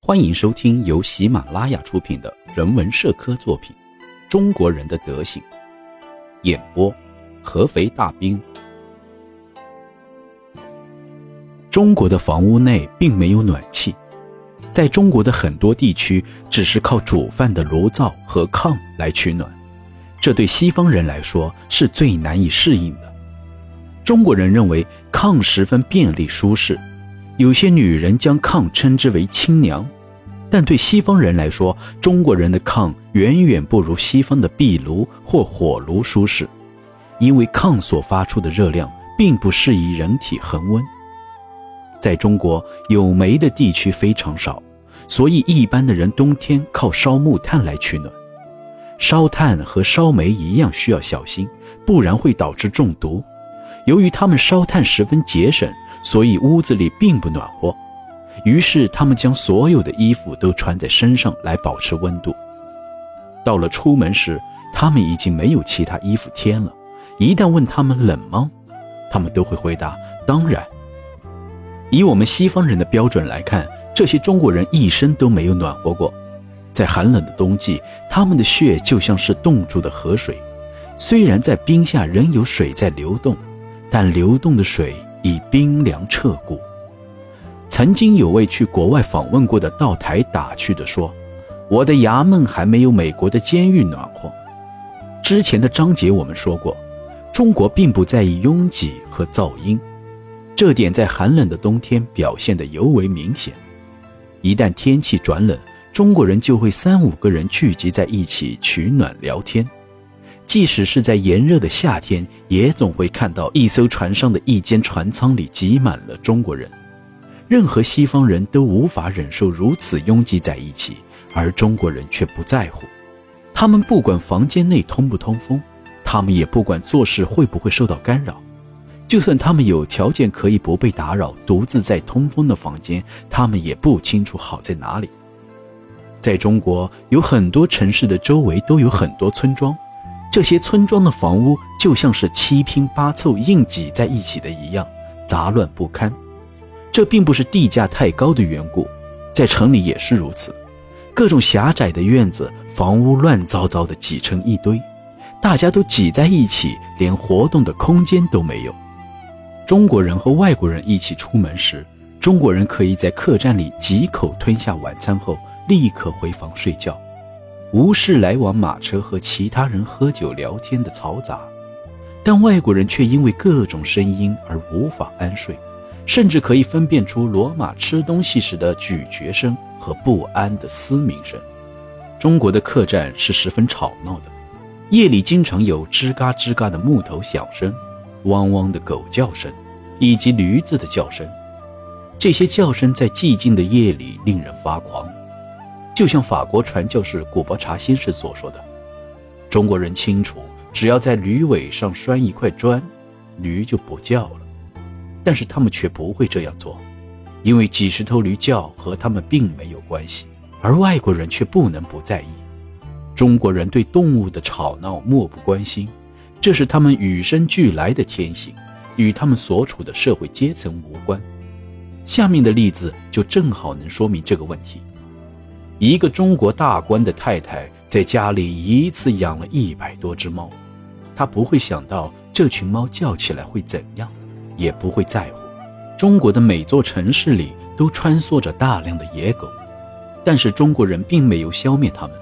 欢迎收听由喜马拉雅出品的人文社科作品《中国人的德行》，演播：合肥大兵。中国的房屋内并没有暖气，在中国的很多地区，只是靠煮饭的炉灶和炕来取暖，这对西方人来说是最难以适应的。中国人认为炕十分便利舒适，有些女人将炕称之为“亲娘”。但对西方人来说，中国人的炕远远不如西方的壁炉或火炉舒适，因为炕所发出的热量并不适宜人体恒温。在中国，有煤的地区非常少，所以一般的人冬天靠烧木炭来取暖。烧炭和烧煤一样需要小心，不然会导致中毒。由于他们烧炭十分节省，所以屋子里并不暖和。于是，他们将所有的衣服都穿在身上来保持温度。到了出门时，他们已经没有其他衣服添了。一旦问他们冷吗，他们都会回答：“当然。”以我们西方人的标准来看，这些中国人一生都没有暖和过。在寒冷的冬季，他们的血就像是冻住的河水，虽然在冰下仍有水在流动，但流动的水已冰凉彻骨。曾经有位去国外访问过的道台打趣地说：“我的衙门还没有美国的监狱暖和。”之前的章节我们说过，中国并不在意拥挤和噪音，这点在寒冷的冬天表现得尤为明显。一旦天气转冷，中国人就会三五个人聚集在一起取暖聊天，即使是在炎热的夏天，也总会看到一艘船上的一间船舱里挤满了中国人。任何西方人都无法忍受如此拥挤在一起，而中国人却不在乎。他们不管房间内通不通风，他们也不管做事会不会受到干扰。就算他们有条件可以不被打扰，独自在通风的房间，他们也不清楚好在哪里。在中国，有很多城市的周围都有很多村庄，这些村庄的房屋就像是七拼八凑硬挤在一起的一样，杂乱不堪。这并不是地价太高的缘故，在城里也是如此。各种狭窄的院子，房屋乱糟糟的挤成一堆，大家都挤在一起，连活动的空间都没有。中国人和外国人一起出门时，中国人可以在客栈里几口吞下晚餐后，立刻回房睡觉，无视来往马车和其他人喝酒聊天的嘈杂；但外国人却因为各种声音而无法安睡。甚至可以分辨出骡马吃东西时的咀嚼声和不安的嘶鸣声。中国的客栈是十分吵闹的，夜里经常有吱嘎吱嘎的木头响声，汪汪的狗叫声，以及驴子的叫声。这些叫声在寂静的夜里令人发狂，就像法国传教士古伯查先生所说的：“中国人清楚，只要在驴尾上拴一块砖，驴就不叫了。”但是他们却不会这样做，因为几十头驴叫和他们并没有关系，而外国人却不能不在意。中国人对动物的吵闹漠不关心，这是他们与生俱来的天性，与他们所处的社会阶层无关。下面的例子就正好能说明这个问题：一个中国大官的太太在家里一次养了一百多只猫，她不会想到这群猫叫起来会怎样。也不会在乎。中国的每座城市里都穿梭着大量的野狗，但是中国人并没有消灭它们。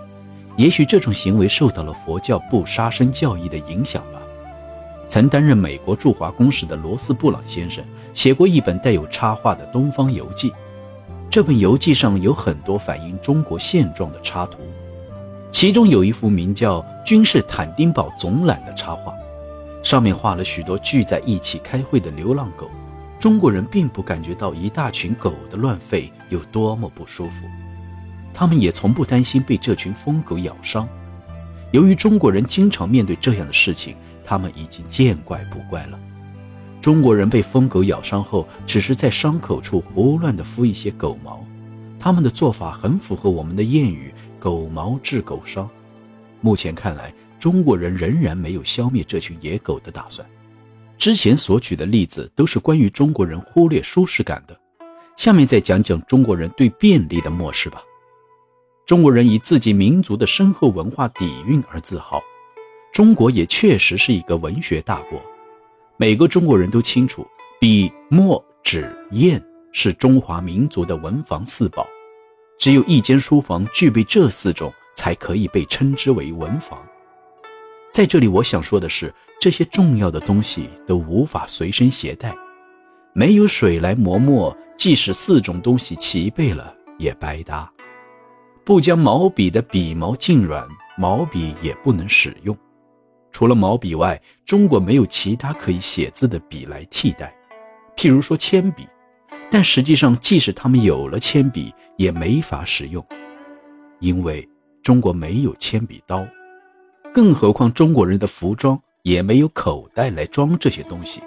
也许这种行为受到了佛教不杀生教义的影响吧。曾担任美国驻华公使的罗斯布朗先生写过一本带有插画的《东方游记》，这本游记上有很多反映中国现状的插图，其中有一幅名叫《君士坦丁堡总览》的插画。上面画了许多聚在一起开会的流浪狗，中国人并不感觉到一大群狗的乱吠有多么不舒服，他们也从不担心被这群疯狗咬伤。由于中国人经常面对这样的事情，他们已经见怪不怪了。中国人被疯狗咬伤后，只是在伤口处胡乱地敷一些狗毛，他们的做法很符合我们的谚语“狗毛治狗伤”。目前看来。中国人仍然没有消灭这群野狗的打算。之前所举的例子都是关于中国人忽略舒适感的，下面再讲讲中国人对便利的漠视吧。中国人以自己民族的深厚文化底蕴而自豪，中国也确实是一个文学大国。每个中国人都清楚，笔、墨、纸、砚是中华民族的文房四宝，只有一间书房具备这四种，才可以被称之为文房。在这里，我想说的是，这些重要的东西都无法随身携带，没有水来磨墨，即使四种东西齐备了也白搭。不将毛笔的笔毛浸软，毛笔也不能使用。除了毛笔外，中国没有其他可以写字的笔来替代，譬如说铅笔。但实际上，即使他们有了铅笔，也没法使用，因为中国没有铅笔刀。更何况中国人的服装也没有口袋来装这些东西。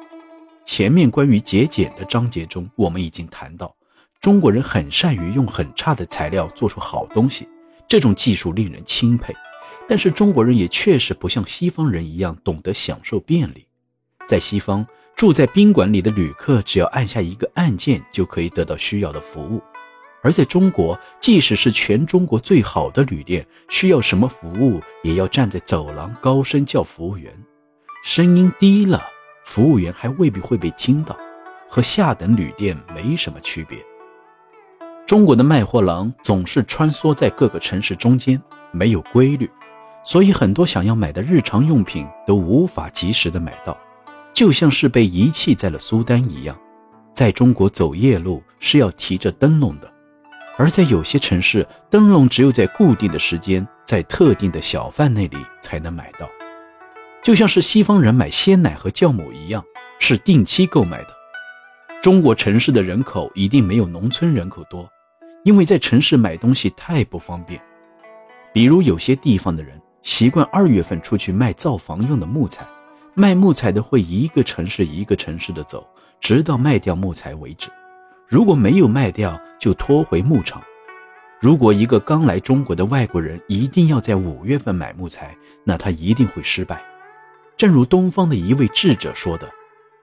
前面关于节俭的章节中，我们已经谈到，中国人很善于用很差的材料做出好东西，这种技术令人钦佩。但是中国人也确实不像西方人一样懂得享受便利。在西方，住在宾馆里的旅客只要按下一个按键就可以得到需要的服务。而在中国，即使是全中国最好的旅店，需要什么服务，也要站在走廊高声叫服务员。声音低了，服务员还未必会被听到，和下等旅店没什么区别。中国的卖货郎总是穿梭在各个城市中间，没有规律，所以很多想要买的日常用品都无法及时的买到，就像是被遗弃在了苏丹一样。在中国走夜路是要提着灯笼的。而在有些城市，灯笼只有在固定的时间，在特定的小贩那里才能买到，就像是西方人买鲜奶和酵母一样，是定期购买的。中国城市的人口一定没有农村人口多，因为在城市买东西太不方便。比如有些地方的人习惯二月份出去卖造房用的木材，卖木材的会一个城市一个城市的走，直到卖掉木材为止。如果没有卖掉，就拖回牧场。如果一个刚来中国的外国人一定要在五月份买木材，那他一定会失败。正如东方的一位智者说的：“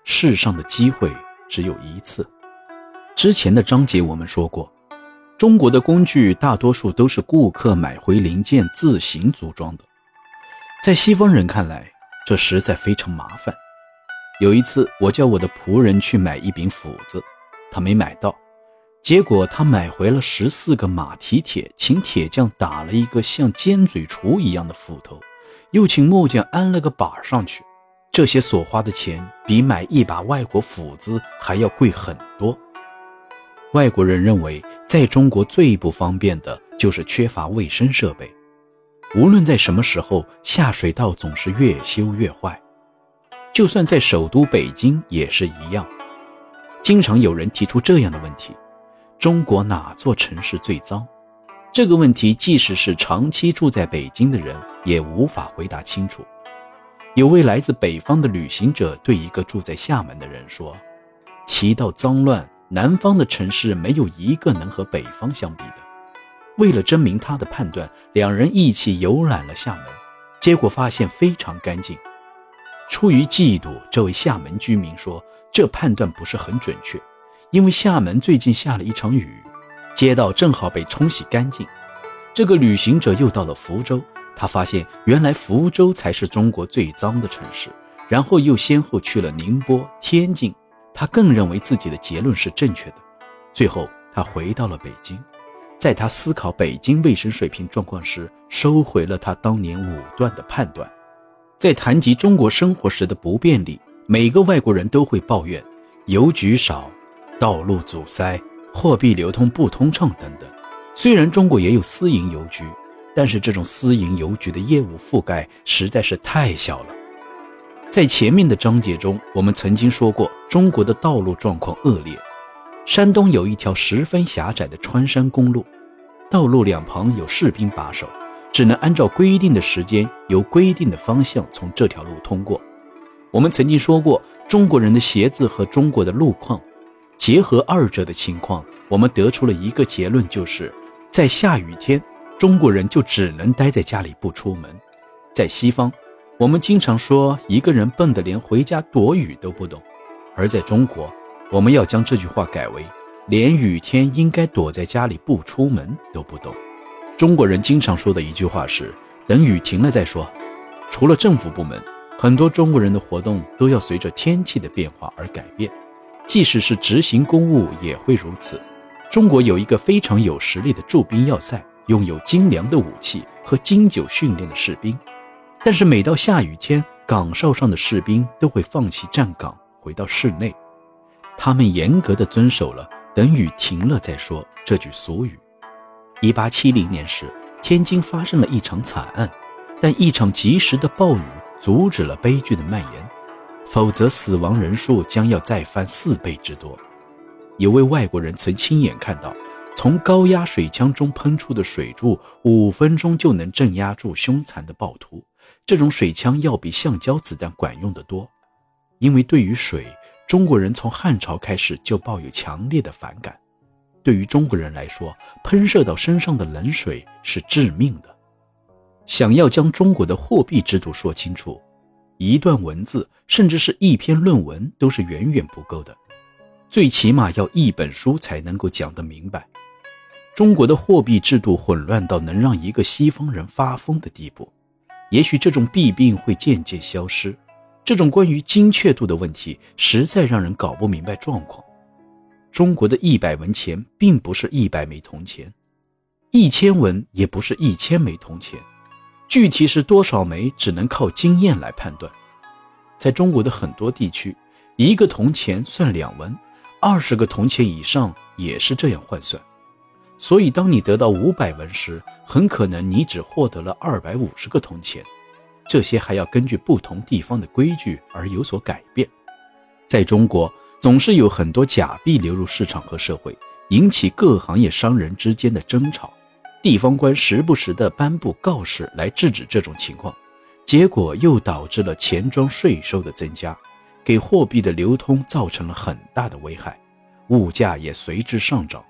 世上的机会只有一次。”之前的章节我们说过，中国的工具大多数都是顾客买回零件自行组装的，在西方人看来，这实在非常麻烦。有一次，我叫我的仆人去买一柄斧子。他没买到，结果他买回了十四个马蹄铁，请铁匠打了一个像尖嘴锄一样的斧头，又请木匠安了个把上去。这些所花的钱比买一把外国斧子还要贵很多。外国人认为，在中国最不方便的就是缺乏卫生设备，无论在什么时候，下水道总是越修越坏，就算在首都北京也是一样。经常有人提出这样的问题：中国哪座城市最脏？这个问题，即使是长期住在北京的人也无法回答清楚。有位来自北方的旅行者对一个住在厦门的人说：“提到脏乱，南方的城市没有一个能和北方相比的。”为了证明他的判断，两人一起游览了厦门，结果发现非常干净。出于嫉妒，这位厦门居民说。这判断不是很准确，因为厦门最近下了一场雨，街道正好被冲洗干净。这个旅行者又到了福州，他发现原来福州才是中国最脏的城市，然后又先后去了宁波、天津，他更认为自己的结论是正确的。最后，他回到了北京，在他思考北京卫生水平状况时，收回了他当年武断的判断。在谈及中国生活时的不便利。每个外国人都会抱怨邮局少、道路阻塞、货币流通不通畅等等。虽然中国也有私营邮局，但是这种私营邮局的业务覆盖实在是太小了。在前面的章节中，我们曾经说过，中国的道路状况恶劣。山东有一条十分狭窄的穿山公路，道路两旁有士兵把守，只能按照规定的时间，由规定的方向从这条路通过。我们曾经说过，中国人的鞋子和中国的路况，结合二者的情况，我们得出了一个结论，就是在下雨天，中国人就只能待在家里不出门。在西方，我们经常说一个人笨得连回家躲雨都不懂，而在中国，我们要将这句话改为：连雨天应该躲在家里不出门都不懂。中国人经常说的一句话是“等雨停了再说”。除了政府部门，很多中国人的活动都要随着天气的变化而改变，即使是执行公务也会如此。中国有一个非常有实力的驻兵要塞，拥有精良的武器和经久训练的士兵，但是每到下雨天，岗哨上的士兵都会放弃站岗，回到室内。他们严格的遵守了“等雨停了再说”这句俗语。一八七零年时，天津发生了一场惨案，但一场及时的暴雨阻止了悲剧的蔓延，否则死亡人数将要再翻四倍之多。有位外国人曾亲眼看到，从高压水枪中喷出的水柱，五分钟就能镇压住凶残的暴徒。这种水枪要比橡胶子弹管用得多，因为对于水，中国人从汉朝开始就抱有强烈的反感。对于中国人来说，喷射到身上的冷水是致命的。想要将中国的货币制度说清楚，一段文字甚至是一篇论文都是远远不够的，最起码要一本书才能够讲得明白。中国的货币制度混乱到能让一个西方人发疯的地步，也许这种弊病会渐渐消失。这种关于精确度的问题，实在让人搞不明白状况。中国的一百文钱并不是一百枚铜钱，一千文也不是一千枚铜钱，具体是多少枚，只能靠经验来判断。在中国的很多地区，一个铜钱算两文，二十个铜钱以上也是这样换算。所以，当你得到五百文时，很可能你只获得了二百五十个铜钱。这些还要根据不同地方的规矩而有所改变。在中国。总是有很多假币流入市场和社会，引起各行业商人之间的争吵。地方官时不时地颁布告示来制止这种情况，结果又导致了钱庄税收的增加，给货币的流通造成了很大的危害，物价也随之上涨，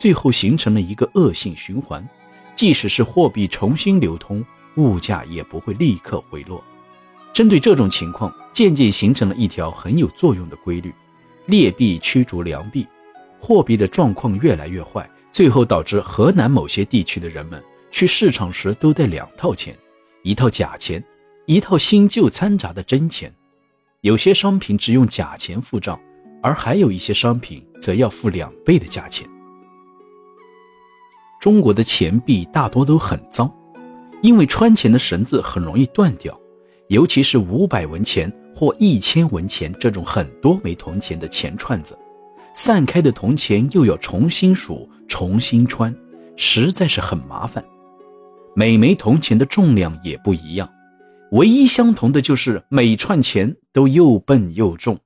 最后形成了一个恶性循环。即使是货币重新流通，物价也不会立刻回落。针对这种情况，渐渐形成了一条很有作用的规律。劣币驱逐良币，货币的状况越来越坏，最后导致河南某些地区的人们去市场时都带两套钱，一套假钱，一套新旧掺杂的真钱。有些商品只用假钱付账，而还有一些商品则要付两倍的价钱。中国的钱币大多都很脏，因为穿钱的绳子很容易断掉，尤其是五百文钱。或一千文钱这种很多枚铜钱的钱串子，散开的铜钱又要重新数、重新穿，实在是很麻烦。每枚铜钱的重量也不一样，唯一相同的就是每串钱都又笨又重。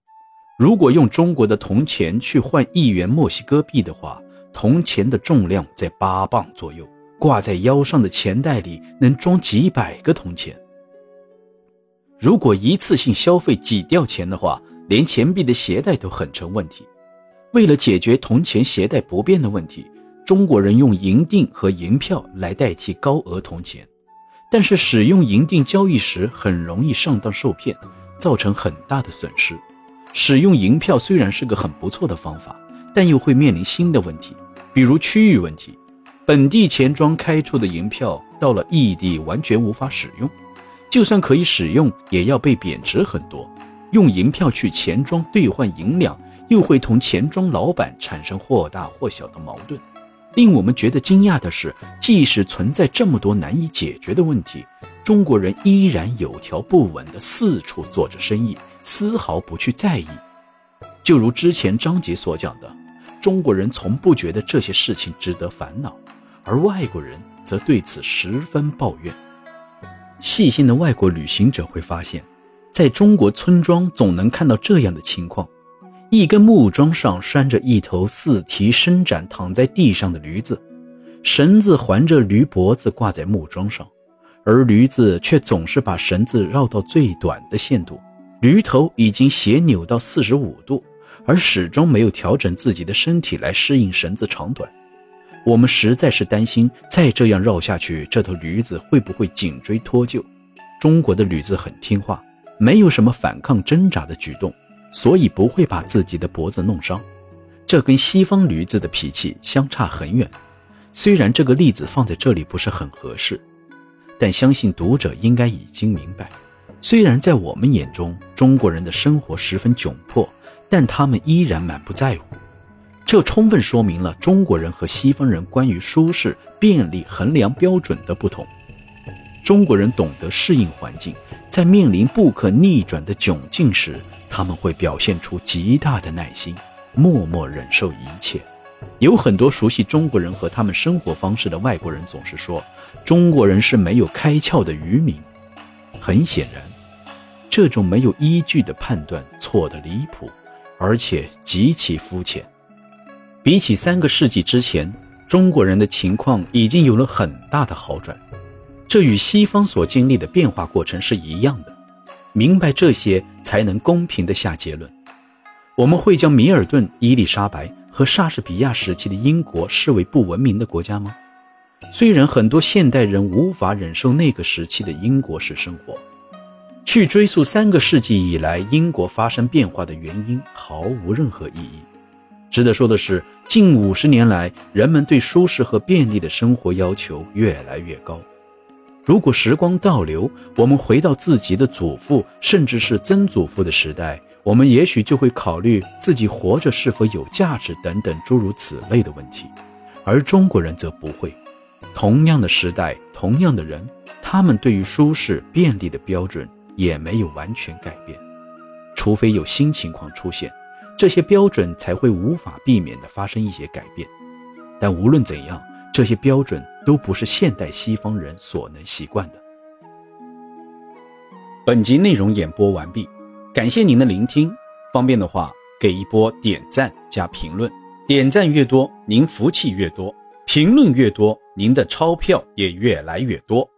如果用中国的铜钱去换一元墨西哥币的话，铜钱的重量在八磅左右，挂在腰上的钱袋里能装几百个铜钱。如果一次性消费挤掉钱的话，连钱币的携带都很成问题。为了解决铜钱携带不便的问题，中国人用银锭和银票来代替高额铜钱。但是使用银锭交易时很容易上当受骗，造成很大的损失。使用银票虽然是个很不错的方法，但又会面临新的问题，比如区域问题。本地钱庄开出的银票到了异地完全无法使用。就算可以使用，也要被贬值很多。用银票去钱庄兑换银两，又会同钱庄老板产生或大或小的矛盾。令我们觉得惊讶的是，即使存在这么多难以解决的问题，中国人依然有条不紊地四处做着生意，丝毫不去在意。就如之前章节所讲的，中国人从不觉得这些事情值得烦恼，而外国人则对此十分抱怨。细心的外国旅行者会发现，在中国村庄总能看到这样的情况：一根木桩上拴着一头四蹄伸展躺在地上的驴子，绳子环着驴脖子挂在木桩上，而驴子却总是把绳子绕到最短的限度。驴头已经斜扭到四十五度，而始终没有调整自己的身体来适应绳子长短。我们实在是担心，再这样绕下去，这头驴子会不会颈椎脱臼？中国的驴子很听话，没有什么反抗挣扎的举动，所以不会把自己的脖子弄伤。这跟西方驴子的脾气相差很远。虽然这个例子放在这里不是很合适，但相信读者应该已经明白。虽然在我们眼中中国人的生活十分窘迫，但他们依然满不在乎。这充分说明了中国人和西方人关于舒适、便利衡量标准的不同。中国人懂得适应环境，在面临不可逆转的窘境时，他们会表现出极大的耐心，默默忍受一切。有很多熟悉中国人和他们生活方式的外国人总是说，中国人是没有开窍的渔民。很显然，这种没有依据的判断错得离谱，而且极其肤浅。比起三个世纪之前，中国人的情况已经有了很大的好转，这与西方所经历的变化过程是一样的。明白这些，才能公平地下结论。我们会将米尔顿、伊丽莎白和莎士比亚时期的英国视为不文明的国家吗？虽然很多现代人无法忍受那个时期的英国式生活，去追溯三个世纪以来英国发生变化的原因毫无任何意义。值得说的是，近五十年来，人们对舒适和便利的生活要求越来越高。如果时光倒流，我们回到自己的祖父，甚至是曾祖父的时代，我们也许就会考虑自己活着是否有价值等等诸如此类的问题。而中国人则不会。同样的时代，同样的人，他们对于舒适便利的标准也没有完全改变，除非有新情况出现。这些标准才会无法避免地发生一些改变，但无论怎样，这些标准都不是现代西方人所能习惯的。本集内容演播完毕，感谢您的聆听。方便的话，给一波点赞加评论，点赞越多，您福气越多；评论越多，您的钞票也越来越多。